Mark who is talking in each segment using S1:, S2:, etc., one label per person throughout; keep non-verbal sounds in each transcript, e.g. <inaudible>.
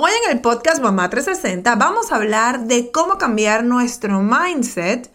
S1: Hoy en el podcast Mamá 360 vamos a hablar de cómo cambiar nuestro mindset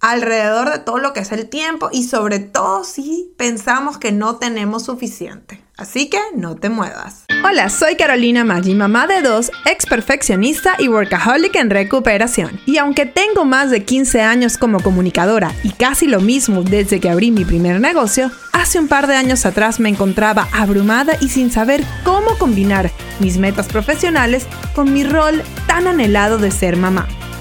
S1: alrededor de todo lo que es el tiempo y sobre todo si pensamos que no tenemos suficiente. Así que no te muevas.
S2: Hola, soy Carolina Maggi, mamá de dos, ex perfeccionista y workaholic en recuperación. Y aunque tengo más de 15 años como comunicadora y casi lo mismo desde que abrí mi primer negocio, hace un par de años atrás me encontraba abrumada y sin saber cómo combinar mis metas profesionales con mi rol tan anhelado de ser mamá.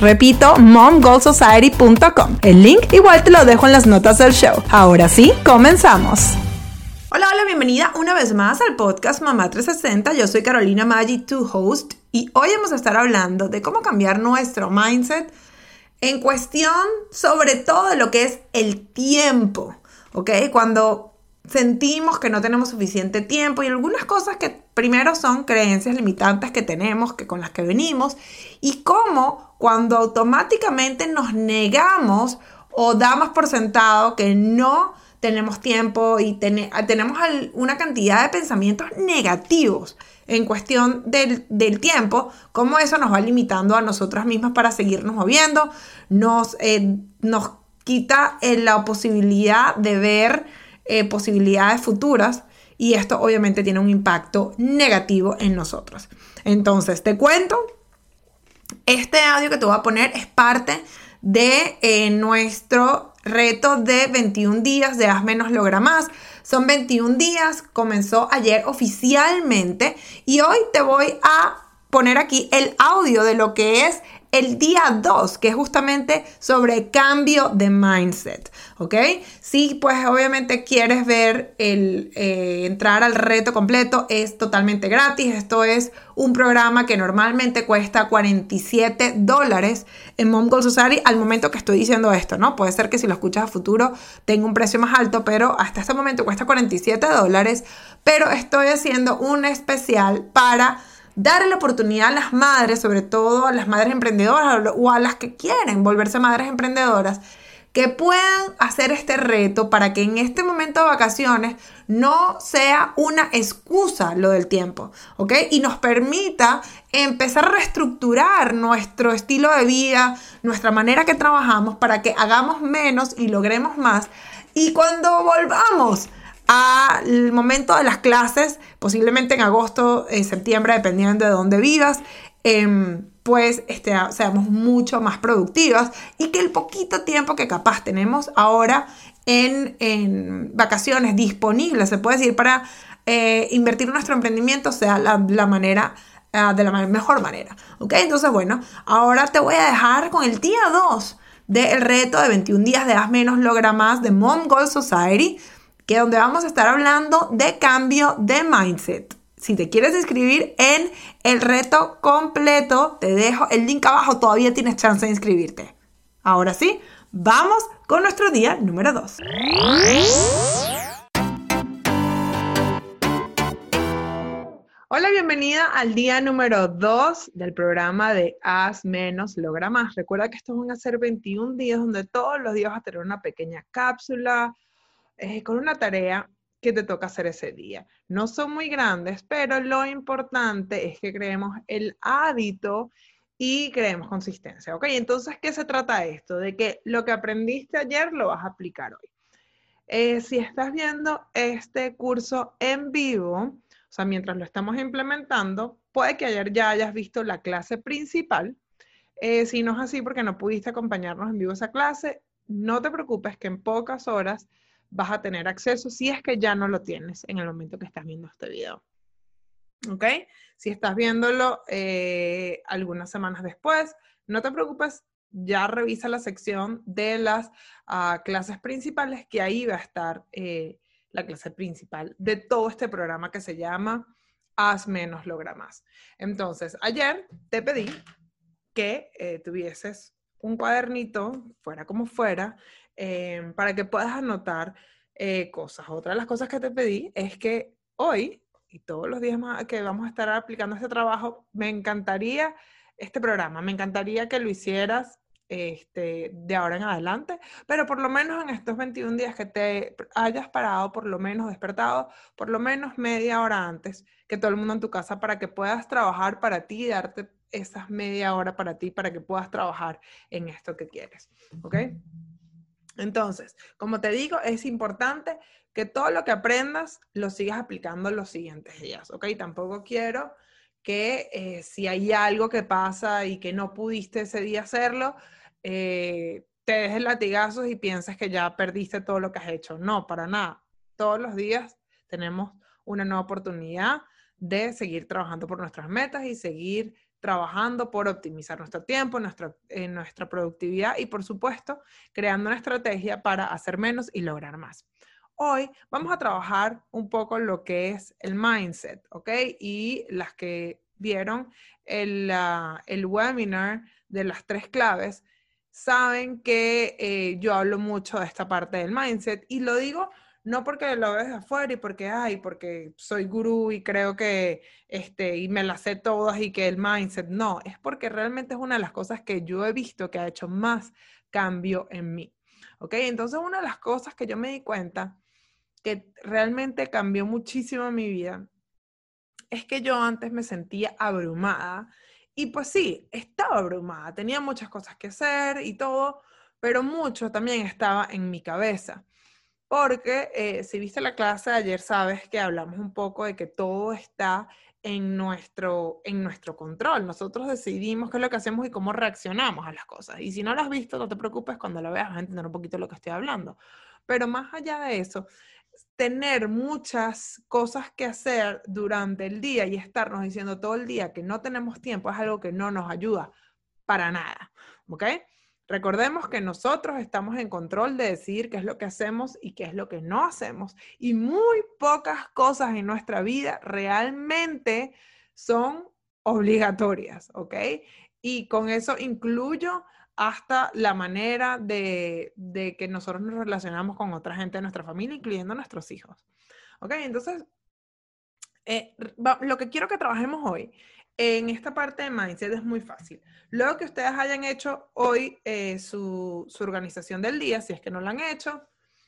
S2: Repito, momgoalsociety.com. El link igual te lo dejo en las notas del show. Ahora sí, comenzamos.
S1: Hola, hola, bienvenida una vez más al podcast Mamá 360. Yo soy Carolina Maggi, tu host, y hoy vamos a estar hablando de cómo cambiar nuestro mindset en cuestión sobre todo lo que es el tiempo, ¿ok? Cuando sentimos que no tenemos suficiente tiempo y algunas cosas que primero son creencias limitantes que tenemos, que con las que venimos, y cómo cuando automáticamente nos negamos o damos por sentado que no tenemos tiempo y tenemos una cantidad de pensamientos negativos en cuestión del, tiempo, cómo eso nos va limitando a nosotras mismas para seguirnos moviendo, nos, eh, nos quita eh, la posibilidad de ver eh, posibilidades futuras y esto obviamente tiene un impacto negativo en nosotros. Entonces, te cuento, este audio que te voy a poner es parte de eh, nuestro reto de 21 días de Haz menos logra más. Son 21 días, comenzó ayer oficialmente y hoy te voy a poner aquí el audio de lo que es el día 2, que es justamente sobre cambio de mindset, ¿ok? Si pues obviamente quieres ver el eh, entrar al reto completo, es totalmente gratis. Esto es un programa que normalmente cuesta 47 dólares en Mongol Society al momento que estoy diciendo esto, ¿no? Puede ser que si lo escuchas a futuro tenga un precio más alto, pero hasta este momento cuesta 47 dólares, pero estoy haciendo un especial para darle la oportunidad a las madres, sobre todo a las madres emprendedoras o a las que quieren volverse madres emprendedoras, que puedan hacer este reto para que en este momento de vacaciones no sea una excusa lo del tiempo, ¿ok? Y nos permita empezar a reestructurar nuestro estilo de vida, nuestra manera que trabajamos para que hagamos menos y logremos más. Y cuando volvamos al momento de las clases, posiblemente en agosto, en septiembre, dependiendo de dónde vivas, em, pues este, seamos mucho más productivas y que el poquito tiempo que capaz tenemos ahora en, vacaciones disponibles, se puede decir, para eh, invertir en nuestro emprendimiento sea la, manera ah, de la mejor manera. ¿Ok? Entonces, bueno, ahora te voy a dejar con el día 2 del reto de 21 días de Haz Menos, Logra Más de Mom Goal Society que donde vamos a estar hablando de cambio de mindset. Si te quieres inscribir en el reto completo, te dejo el link abajo, todavía tienes chance de inscribirte. Ahora sí, vamos con nuestro día número 2. Hola, bienvenida al día número 2 del programa de Haz menos, logra más. Recuerda que estos van a ser 21 días donde todos los días vas a tener una pequeña cápsula, eh, con una tarea que te toca hacer ese día. No son muy grandes, pero lo importante es que creemos el hábito y creemos consistencia, ¿ok? Entonces, ¿qué se trata esto? De que lo que aprendiste ayer lo vas a aplicar hoy. Eh, si estás viendo este curso en vivo, o sea, mientras lo estamos implementando, puede que ayer ya hayas visto la clase principal. Eh, si no es así porque no pudiste acompañarnos en vivo esa clase, no te preocupes que en pocas horas vas a tener acceso si es que ya no lo tienes en el momento que estás viendo este video. ¿Ok? Si estás viéndolo eh, algunas semanas después, no te preocupes, ya revisa la sección de las ah, clases principales, que ahí va a estar eh, la clase principal de todo este programa que se llama Haz menos, logra más. Entonces, ayer te pedí que eh, tuvieses un cuadernito, fuera como fuera, Em, para que puedas anotar eh, cosas. Otra de las cosas que te pedí es que hoy y todos los días más que vamos a estar aplicando este trabajo, me encantaría este programa, me encantaría que lo hicieras este, de ahora en adelante, pero por lo menos en estos 21 días que te hayas parado, por lo menos despertado, por lo menos media hora antes que todo el mundo en tu casa para que puedas trabajar para ti y darte esas media hora para ti para que puedas trabajar en esto que quieres. ¿Ok? Entonces, como te digo, es importante que todo lo que aprendas lo sigas aplicando los siguientes días, ¿ok? Tampoco quiero que eh, si hay algo que pasa y que no pudiste ese día hacerlo, eh, te dejes latigazos y pienses que ya perdiste todo lo que has hecho. No, para nada. Todos los días tenemos una nueva oportunidad de seguir trabajando por nuestras metas y seguir trabajando por optimizar nuestro tiempo, nuestra, eh, nuestra productividad y, por supuesto, creando una estrategia para hacer menos y lograr más. Hoy vamos a trabajar un poco lo que es el mindset, ¿ok? Y las que vieron el, el webinar de las tres claves saben que eh, yo hablo mucho de esta parte del mindset y lo digo no porque lo ves afuera y porque, ay, porque soy gurú y creo que, este, y me las sé todas y que el mindset, no, es porque realmente es una de las cosas que yo he visto que ha hecho más cambio en mí. ¿Ok? Entonces, una de las cosas que yo me di cuenta que realmente cambió muchísimo mi vida es que yo antes me sentía abrumada y pues sí, estaba abrumada, tenía muchas cosas que hacer y todo, pero mucho también estaba en mi cabeza. Porque eh, si viste la clase de ayer, sabes que hablamos un poco de que todo está en nuestro, en nuestro control. Nosotros decidimos qué es lo que hacemos y cómo reaccionamos a las cosas. Y si no lo has visto, no te preocupes, cuando lo veas vas a entender un poquito lo que estoy hablando. Pero más allá de eso, tener muchas cosas que hacer durante el día y estarnos diciendo todo el día que no tenemos tiempo es algo que no nos ayuda para nada. ¿Ok? Recordemos que nosotros estamos en control de decidir qué es lo que hacemos y qué es lo que no hacemos. Y muy pocas cosas en nuestra vida realmente son obligatorias, ¿ok? Y con eso incluyo hasta la manera de, que nosotros nos relacionamos con otra gente de nuestra familia, incluyendo nuestros hijos. ¿Ok? Entonces, eh, lo que quiero que trabajemos hoy en esta parte de mindset es muy fácil. Luego que ustedes hayan hecho hoy eh, su, organización del día, si es que no la han hecho,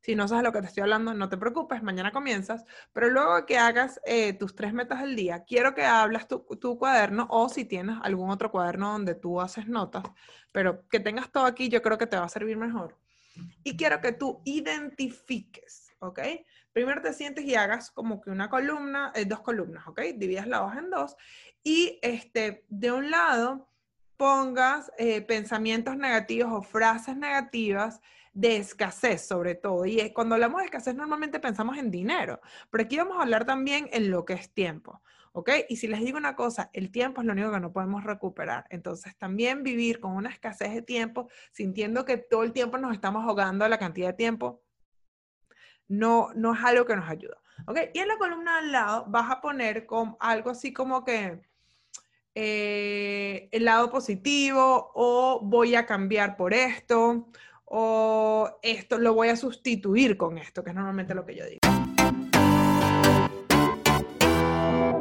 S1: si no sabes lo que te estoy hablando, no te preocupes, mañana comienzas. Pero luego que hagas eh, tus tres metas del día, quiero que hablas tu, tu, cuaderno o si tienes algún otro cuaderno donde tú haces notas, pero que tengas todo aquí, yo creo que te va a servir mejor. Y quiero que tú identifiques, ¿ok? Primero te sientes y hagas como que una columna, eh, dos columnas, ¿ok? Dividas la hoja en dos y este, de un lado pongas eh, pensamientos negativos o frases negativas de escasez sobre todo. Y cuando hablamos de escasez normalmente pensamos en dinero, pero aquí vamos a hablar también en lo que es tiempo. ¿Ok? Y si les digo una cosa, el tiempo es lo único que no podemos recuperar. Entonces, también vivir con una escasez de tiempo, sintiendo que todo el tiempo nos estamos ahogando a la cantidad de tiempo, no, no es algo que nos ayuda. ¿Ok? Y en la columna al lado vas a poner con algo así como que eh, el lado positivo o voy a cambiar por esto o esto lo voy a sustituir con esto, que es normalmente lo que yo digo.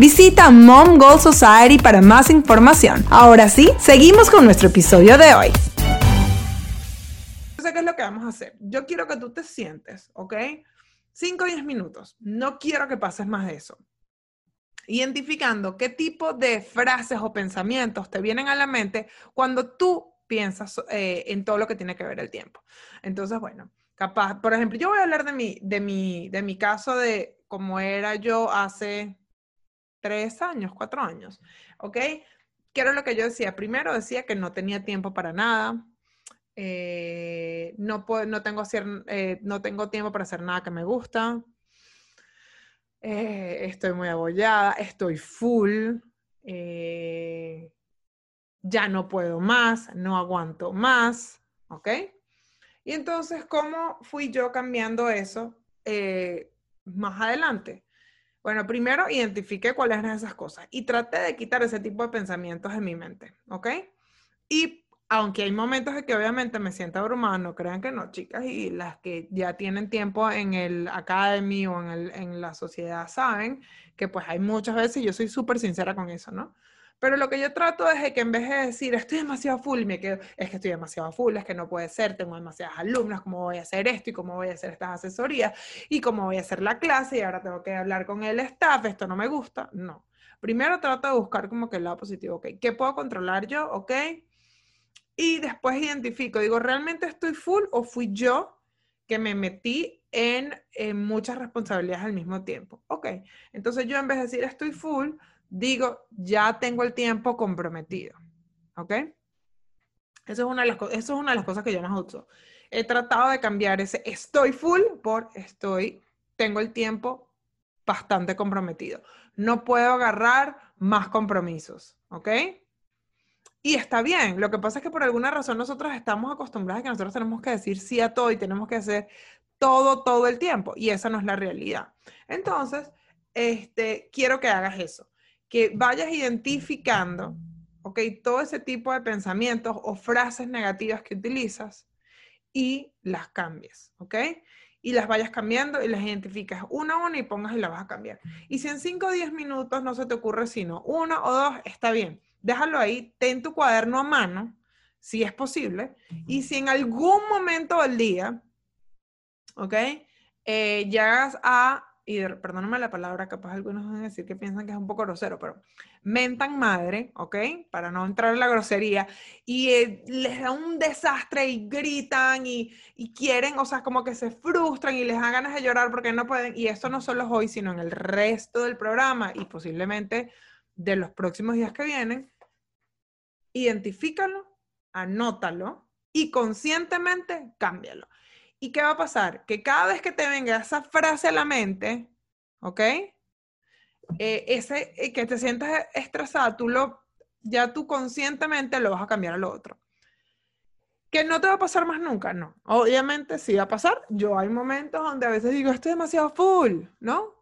S2: Visita Mom Goal Society para más información. Ahora sí, seguimos con nuestro episodio de hoy.
S1: ¿qué es lo que vamos a hacer? Yo quiero que tú te sientes, ¿ok? 5 o 10 minutos. No quiero que pases más de eso. Identificando qué tipo de frases o pensamientos te vienen a la mente cuando tú piensas eh, en todo lo que tiene que ver el tiempo. Entonces, bueno, capaz, por ejemplo, yo voy a hablar de mi, de mi, de mi caso de cómo era yo hace tres años, cuatro años, ¿ok? ¿Qué era lo que yo decía? Primero decía que no tenía tiempo para nada, eh, no, puedo, no, tengo eh, no tengo tiempo para hacer nada que me gusta, eh, estoy muy abollada, estoy full, ya no puedo más, no aguanto más, ¿ok? Y entonces, ¿cómo fui yo cambiando eso más adelante? Bueno, primero identifiqué cuáles eran esas cosas y traté de quitar ese tipo de pensamientos de mi mente, ¿ok? Y aunque hay momentos en que obviamente me siento abrumada, no crean que no, chicas, y las que ya tienen tiempo en el academy o en, el, en la sociedad saben que pues hay muchas veces, yo soy súper sincera con eso, ¿no? Pero lo que yo trato es que en vez de decir, estoy demasiado full, me quedo, es que estoy demasiado full, es que no puede ser, tengo demasiadas alumnas, ¿cómo voy a hacer esto y cómo voy a hacer estas asesorías y cómo voy a hacer la clase y ahora tengo que hablar con el staff, esto no me gusta? No. Primero trato de buscar como que el lado positivo, ¿ok? ¿Qué puedo controlar yo? ¿Ok? Y después identifico, digo, ¿realmente estoy full o fui yo que me metí en, en muchas responsabilidades al mismo tiempo? Ok, entonces yo en vez de decir estoy full, digo, ya tengo el tiempo comprometido. ¿Ok? Eso es una de las, eso es una de las cosas que yo más uso. He tratado de cambiar ese estoy full por estoy, tengo el tiempo bastante comprometido. No puedo agarrar más compromisos. ¿Ok? Y está bien. Lo que pasa es que por alguna razón nosotros estamos acostumbrados a que nosotros tenemos que decir sí a todo y tenemos que hacer todo, todo el tiempo. Y esa no es la realidad. Entonces, este, quiero que hagas eso que vayas identificando, ¿ok? Todo ese tipo de pensamientos o frases negativas que utilizas y las cambies, ¿ok? Y las vayas cambiando y las identificas una a una y pongas y las vas a cambiar. Y si en 5 o 10 minutos no se te ocurre sino uno o dos, está bien. Déjalo ahí, ten tu cuaderno a mano, si es posible. Y si en algún momento del día, ¿ok? Eh, llegas a y perdóname la palabra, capaz algunos van a decir que piensan que es un poco grosero, pero mentan madre, ¿ok? Para no entrar en la grosería, y eh, les da un desastre y gritan y, y, quieren, o sea, como que se frustran y les dan ganas de llorar porque no pueden, y esto no solo es hoy, sino en el resto del programa y posiblemente de los próximos días que vienen, identifícalo, anótalo y conscientemente cámbialo. ¿Y qué va a pasar? Que cada vez que te venga esa frase a la mente, ¿ok? Eh, ese eh, que te sientas estresada, tú lo, ya tú conscientemente lo vas a cambiar a lo otro. ¿Que no te va a pasar más nunca? No. Obviamente sí va a pasar. Yo hay momentos donde a veces digo, estoy demasiado full, ¿no?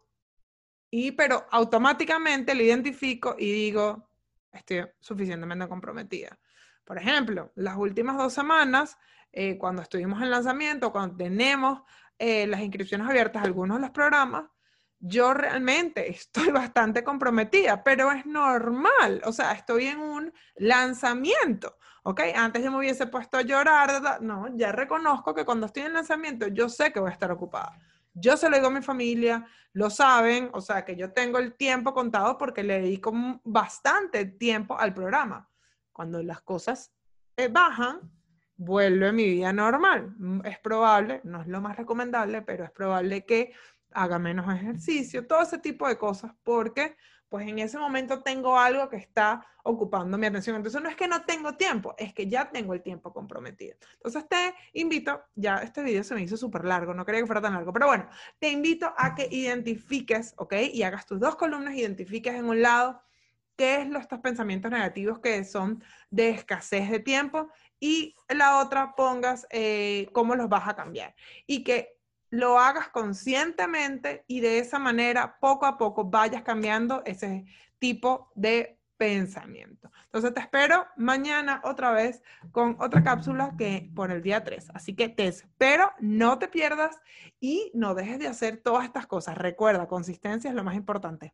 S1: Y pero automáticamente lo identifico y digo, estoy suficientemente comprometida. Por ejemplo, las últimas dos semanas eh, cuando estuvimos en lanzamiento, cuando tenemos eh, las inscripciones abiertas algunos de los programas, yo realmente <laughs> estoy bastante comprometida, pero es normal, o sea, estoy en un lanzamiento, ¿ok? Antes yo me hubiese puesto a llorar, no, ya reconozco que cuando estoy en lanzamiento yo sé que voy a estar ocupada. Yo se lo digo a mi familia, lo saben, o sea, que yo tengo el tiempo contado porque le dedico bastante tiempo al programa. Cuando las cosas eh, bajan, vuelve a mi vida normal. Mm, es probable, no es lo más recomendable, pero es probable que haga menos ejercicio, todo ese tipo de cosas, porque pues en ese momento tengo algo que está ocupando mi atención. Entonces no es que no tengo tiempo, es que ya tengo el tiempo comprometido. Entonces te invito, ya este video se me hizo súper largo, no quería que fuera tan largo, pero bueno, te invito a que identifiques, ¿ok? Y hagas tus dos columnas, identifiques en un lado qué es los estos pensamientos negativos que son de escasez de tiempo y la otra pongas eh, cómo los vas a cambiar. Y que lo hagas conscientemente y de esa manera poco a poco vayas cambiando ese tipo de pensamiento. Entonces te espero mañana otra vez con otra cápsula que por el día 3. Así que te espero, no te pierdas y no dejes de hacer todas estas cosas. Recuerda, consistencia es lo más importante.